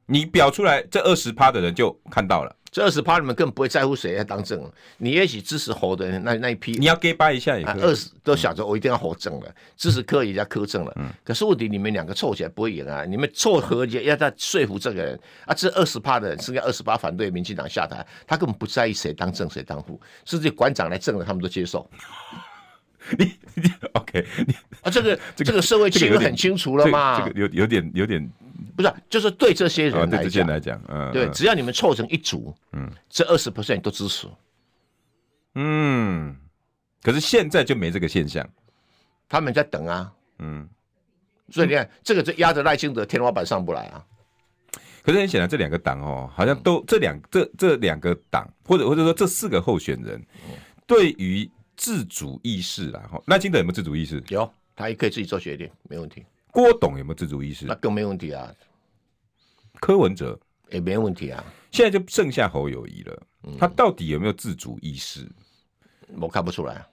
你表出来，这二十趴的人就看到了。这二十趴你们根本不会在乎谁来当政，你也许支持侯的人那那一批，你要 gay 掰一下也可以。二十都想着我一定要侯政了，嗯、支持柯也要柯政了。嗯。可是问题你们两个凑起来不会赢啊！你们凑合也要他说服这个人啊，这二十趴的人剩下二十八反对民进党下台，他根本不在意谁当政谁当副，甚至馆长来政了，他们都接受。你你 OK，你啊，这个 这个社会气氛很清楚了嘛？这个有有点有点，不是、啊，就是对这些人来讲，对这些人来讲，嗯，对，只要你们凑成一组，嗯，这二十 percent 都支持，嗯，可是现在就没这个现象，他们在等啊，嗯，所以你看，这个就压着赖清德天花板上不来啊。可是很显然，这两个党哦，好像都这两这这两个党，或者或者说这四个候选人，对于。自主意识啦，哈，赖清德有没有自主意识？有，他也可以自己做决定，没问题。郭董有没有自主意识？那更没问题啊。柯文哲也没问题啊。现在就剩下侯友宜了，嗯、他到底有没有自主意识？我看不出来。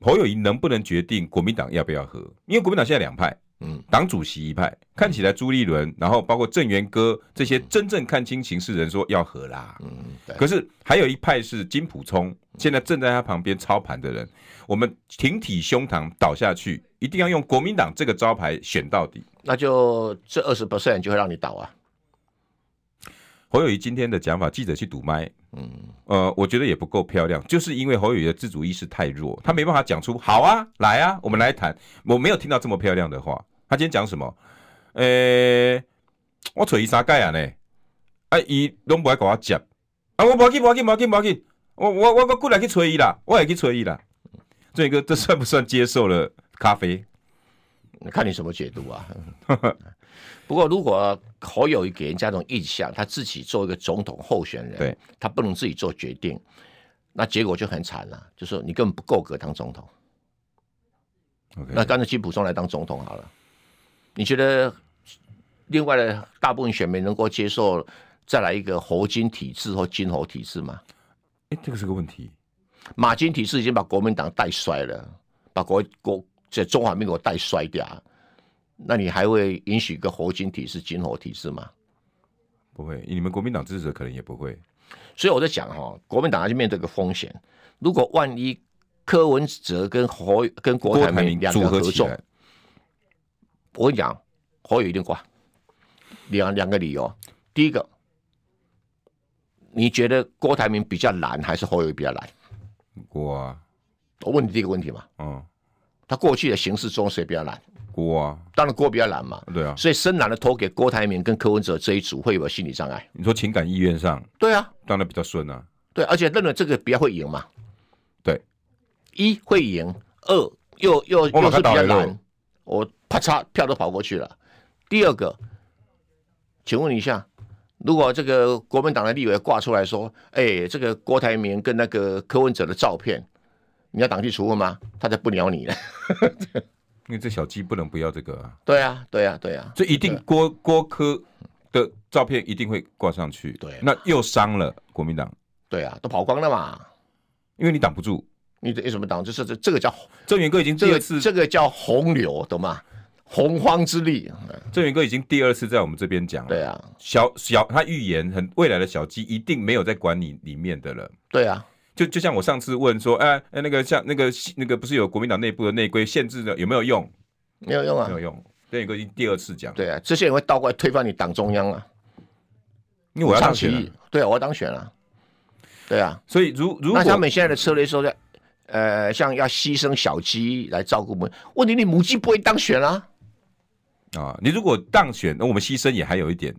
侯友宜能不能决定国民党要不要和？因为国民党现在两派。嗯，党主席一派看起来朱立伦，然后包括郑源哥这些真正看清情势人说要和啦。嗯，对。可是还有一派是金普聪，现在正在他旁边操盘的人，我们挺起胸膛倒下去，一定要用国民党这个招牌选到底。那就这二十 percent 就会让你倒啊。侯友谊今天的讲法，记者去堵麦，嗯，呃，我觉得也不够漂亮，就是因为侯友宜的自主意识太弱，他没办法讲出好啊，来啊，我们来谈。我没有听到这么漂亮的话。他今天讲什么？呃、欸，我找伊啥盖啊呢，啊，伊拢不爱跟我接，啊，我不要紧，不要紧，不要紧，不要紧，我我我我过来去催伊啦，我也去催伊啦。这个这算不算接受了咖啡？看你什么解读啊。不过，如果侯友宜给人家这种印象，他自己做一个总统候选人，对他不能自己做决定，那结果就很惨了，就是说你根本不够格当总统。那干脆金溥聪来当总统好了。你觉得另外的大部分选民能够接受再来一个侯金体制或金侯体制吗？哎，这个是个问题。马金体制已经把国民党带衰了，把国国这中华民国带衰掉。那你还会允许一个侯金体制、金侯体制吗？不会，你们国民党支持者可能也不会。所以我在讲哈，国民党要去面对一个风险。如果万一柯文哲跟侯跟郭台铭两个合作，我跟你讲，侯友一定挂。两两个理由，第一个，你觉得郭台铭比较难还是侯友比较难？郭啊，我问你第一个问题嘛。嗯，他过去的形势中谁比较难？郭啊，当然郭比较难嘛，对啊，所以深蓝的投给郭台铭跟柯文哲这一组会有心理障碍？你说情感意愿上，对啊，当然比较顺啊，对，而且认为这个比较会赢嘛，对，一会赢，二又又又是比较难，我啪嚓票都跑过去了。第二个，请问一下，如果这个国民党的立委挂出来说，哎，这个郭台铭跟那个柯文哲的照片，你要党纪处分吗？他才不鸟你呢。因为这小鸡不能不要这个啊！对啊，对啊，对啊，这一定郭郭柯的照片一定会挂上去。对，那又伤了国民党。对啊，都跑光了嘛，因为你挡不住。你有什么挡？就是这这个叫郑源哥已经第二次，这个、这个叫洪流，懂吗？洪荒之力。郑源哥已经第二次在我们这边讲了。对啊，小小他预言很未来的小鸡一定没有在管你里面的了。对啊，就就像我上次问说，哎哎，那个像那个那个不是有国民党内部的内规限制的有没有用？没有用啊，没有用。郑源哥已经第二次讲。对啊，这些人会倒过来推翻你党中央啊。因为我要当选，对啊，我要当选了。对啊，所以如如果那他们现在的策略说的，呃，像要牺牲小鸡来照顾母，问题你母鸡不会当选啊。啊，你如果当选，那我们牺牲也还有一点。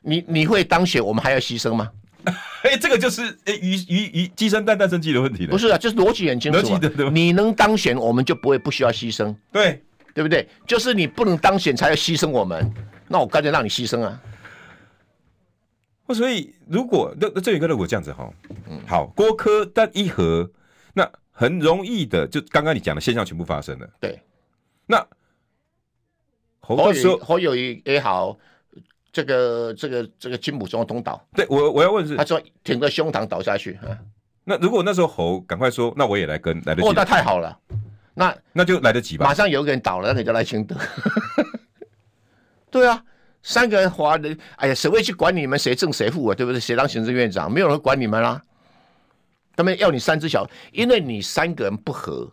你你会当选，我们还要牺牲吗？哎、欸，这个就是哎鱼鱼鱼鸡生蛋蛋生鸡的问题了。不是啊，就是逻辑很清楚、啊。逻辑的对吧？你能当选，我们就不会不需要牺牲。对，对不对？就是你不能当选才要牺牲我们，那我干脆让你牺牲啊。所以，如果那那郑源哥如果这样子哈，嗯，好，郭科但一和，那很容易的，就刚刚你讲的现象全部发生了。对，那侯友侯友宜也好，这个这个这个金普中东倒，对我我要问是，他说挺着胸膛倒下去啊。那如果那时候侯赶快说，那我也来跟来得及，哦，那太好了，那那就来得及吧，马上有一个人倒了，那个叫赖清德。对啊。三个人华人，哎呀，谁会去管你们谁正谁负啊？对不对？谁当行政院长？没有人管你们啦、啊。他们要你三只小，因为你三个人不合，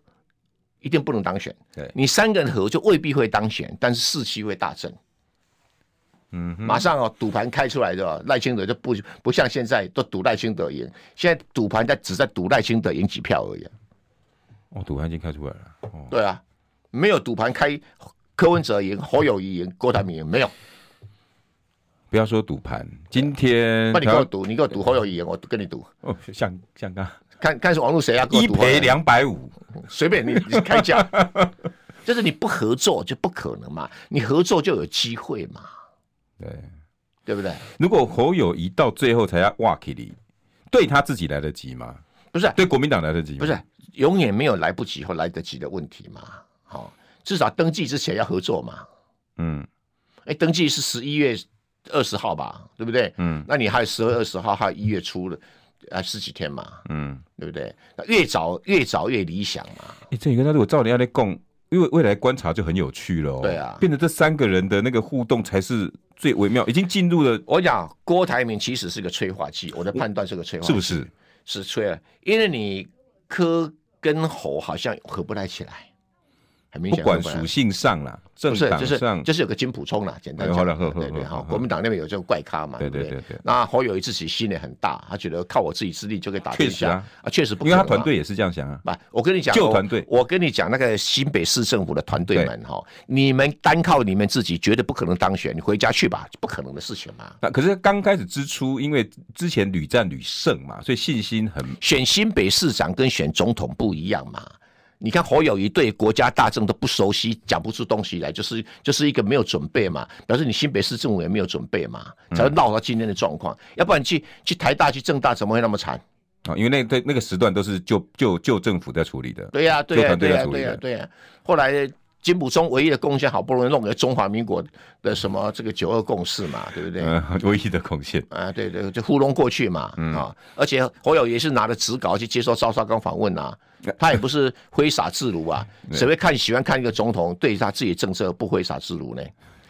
一定不能当选。对，你三个人合就未必会当选，但是士气会大振。嗯，马上哦，赌盘开出来的赖清德就不不像现在都赌赖清德赢，现在赌盘在只在赌赖清德赢几票而已。哦，赌盘已经开出来了。哦，对啊，没有赌盘开，柯文哲赢，侯友谊赢，郭台铭赢，没有。不要说赌盘，今天那你给我赌，你给我赌侯友谊赢，我跟你赌。哦，像像刚看看是网络谁啊？一赔两百五，随便你你开价。就是你不合作就不可能嘛，你合作就有机会嘛。对，对不对？如果侯友谊到最后才要挖起你，对他自己来得及吗？不是，对国民党来得及吗？不是，永远没有来不及或来得及的问题嘛。好，至少登记之前要合作嘛。嗯，哎，登记是十一月。二十号吧，对不对？嗯，那你还有十二、二十号，还有一月初了，啊，十几天嘛，嗯，对不对？那越早越早越理想嘛。哎，这一个他如果照你来讲，因为未来观察就很有趣了。对啊，变成这三个人的那个互动才是最微妙，已经进入了。我讲郭台铭其实是个催化剂，我的判断是个催化剂，是不是？是催了，因为你柯跟侯好像合不太起来。很明显，不管属性上啦，政党上就是就是有个金普充啦，简单讲，对对哈，国民党那边有这个怪咖嘛，对对对对。那侯友宜自己心里很大，他觉得靠我自己之力就可以打天下啊，确实不，因为他团队也是这样想啊。不，我跟你讲，旧团队，我跟你讲那个新北市政府的团队们哈，你们单靠你们自己绝对不可能当选，你回家去吧，不可能的事情嘛。那可是刚开始之初，因为之前屡战屡胜嘛，所以信心很。选新北市长跟选总统不一样嘛。你看侯友宜对国家大政都不熟悉，讲不出东西来，就是就是一个没有准备嘛，表示你新北市政府也没有准备嘛，才会闹到今天的状况。嗯、要不然去去台大去政大怎么会那么惨？啊、哦，因为那对那个时段都是旧旧旧政府在处理的。对呀、啊，对呀、啊，对呀、啊，对呀。后来金溥聪唯一的贡献，好不容易弄个中华民国的什么这个九二共识嘛，对不对？嗯，唯一的贡献啊，对对，就糊弄过去嘛，嗯、啊，而且侯友也是拿着纸稿去接受赵少康访问啊。他也不是挥洒自如啊，谁会看喜欢看一个总统对他自己政策不挥洒自如呢？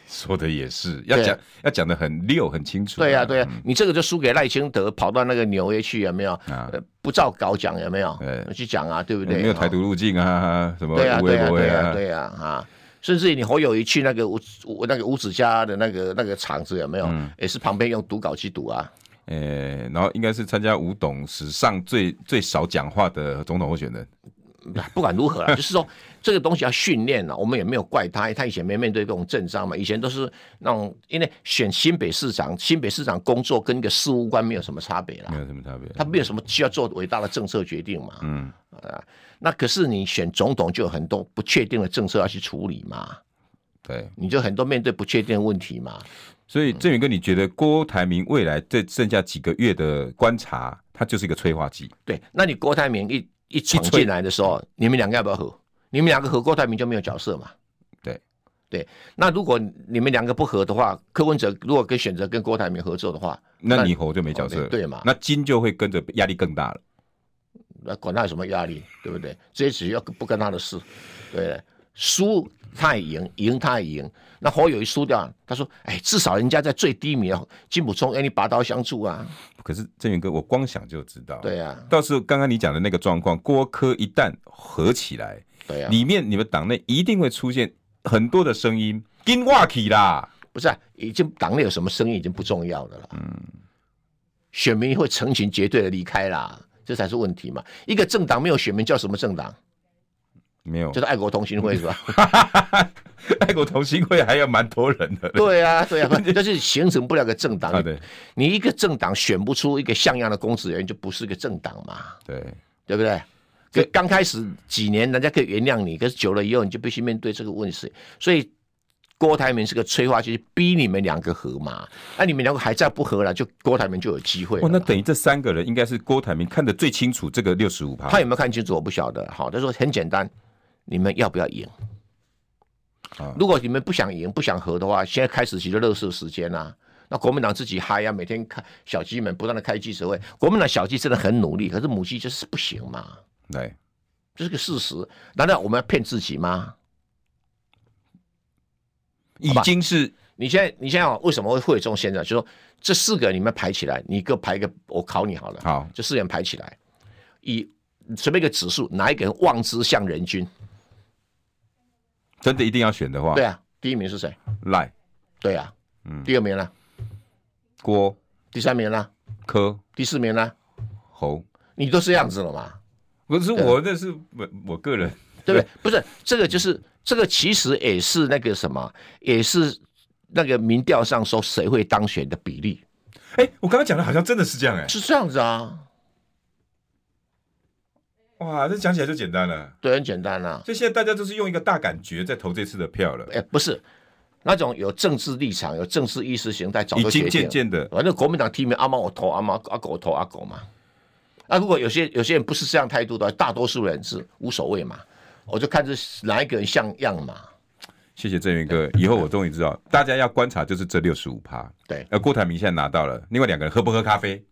说的也是，要讲要讲的很溜很清楚。对呀对呀，你这个就输给赖清德，跑到那个纽约去有没有？不照稿讲有没有？去讲啊，对不对？没有台独路径啊，什么？对呀对呀对呀对呀啊！甚至你侯友谊去那个吴那个吴子家的那个那个场子有没有？也是旁边用读稿去读啊。呃、欸，然后应该是参加吴董史上最最少讲话的总统候选人。不管如何啦，就是说这个东西要训练了。我们也没有怪他，他以前没面对这种政商嘛。以前都是那种，因为选新北市长，新北市长工作跟一个事务官没有什么差别啦，没有什么差别。他没有什么需要做伟大的政策决定嘛。嗯啊，那可是你选总统就有很多不确定的政策要去处理嘛。对，你就很多面对不确定的问题嘛。所以郑源哥，你觉得郭台铭未来这剩下几个月的观察，他就是一个催化剂？对，那你郭台铭一一闯进来的时候，你们两个要不要合？你们两个合，郭台铭就没有角色嘛？对对。那如果你们两个不合的话，柯文哲如果跟选择跟郭台铭合作的话，那你合就没角色，对嘛？那金就会跟着压力更大了。那管他有什么压力，对不对？这些只要不跟他的事，对，输他也赢，赢他也赢。那侯友一输掉，他说：“哎，至少人家在最低迷，金普聪给你拔刀相助啊。”可是郑源哥，我光想就知道，对呀、啊。到时候刚刚你讲的那个状况，郭科一旦合起来，对呀、啊，里面你们党内一定会出现很多的声音，跟瓦起啦，不是、啊，已经党内有什么声音已经不重要的了。嗯，选民会成群结队的离开啦，这才是问题嘛。一个政党没有选民叫什么政党？没有，就是爱国同心会是吧？爱国同心会还要蛮多人的。对啊，对啊，但是形成不了个政党。啊、对，你一个政党选不出一个像样的公职人员，就不是个政党嘛。对，对不对？所以刚开始几年，人家可以原谅你，可是久了以后，你就必须面对这个问题。所以郭台铭是个催化剂，就是、逼你们两个合嘛。那、啊、你们两个还在不合了，就郭台铭就有机会。哦，那等于这三个人应该是郭台铭看得最清楚这个六十五趴。他有没有看清楚？我不晓得。好，他说很简单。你们要不要赢？如果你们不想赢、不想和的话，现在开始其实乐色时间啊。那国民党自己嗨呀，每天开小鸡们不断的开记者会。国民党小鸡真的很努力，可是母鸡就是不行嘛。对，这是个事实。难道我们要骗自己吗？已经是你现在，你现在为什么会会有这种现象？就是说这四个你们排起来，你各排一个，我考你好了。好，这四个人排起来，以随便一个指数，哪一个人望之像人君？真的一定要选的话，对啊，第一名是谁？赖，对啊，嗯，第二名呢？郭，第三名呢？柯，第四名呢？侯，你都这样子了吗？不是我，那是我我个人，对不对？不是这个，就是这个，其实也是那个什么，也是那个民调上说谁会当选的比例。哎，我刚刚讲的好像真的是这样，哎，是这样子啊。哇，这讲起来就简单了，对，很简单啊。所以现在大家都是用一个大感觉在投这次的票了。哎，不是那种有政治立场、有政治意识形态，早就已经渐渐的。反正国民党提名阿猫我投阿猫，阿狗我投阿狗嘛。那如果有些有些人不是这样态度的，大多数人是无所谓嘛。我就看这哪一个人像样嘛。谢谢郑源哥，以后我终于知道，大家要观察就是这六十五趴。对，而郭台铭现在拿到了，另外两个人喝不喝咖啡？对。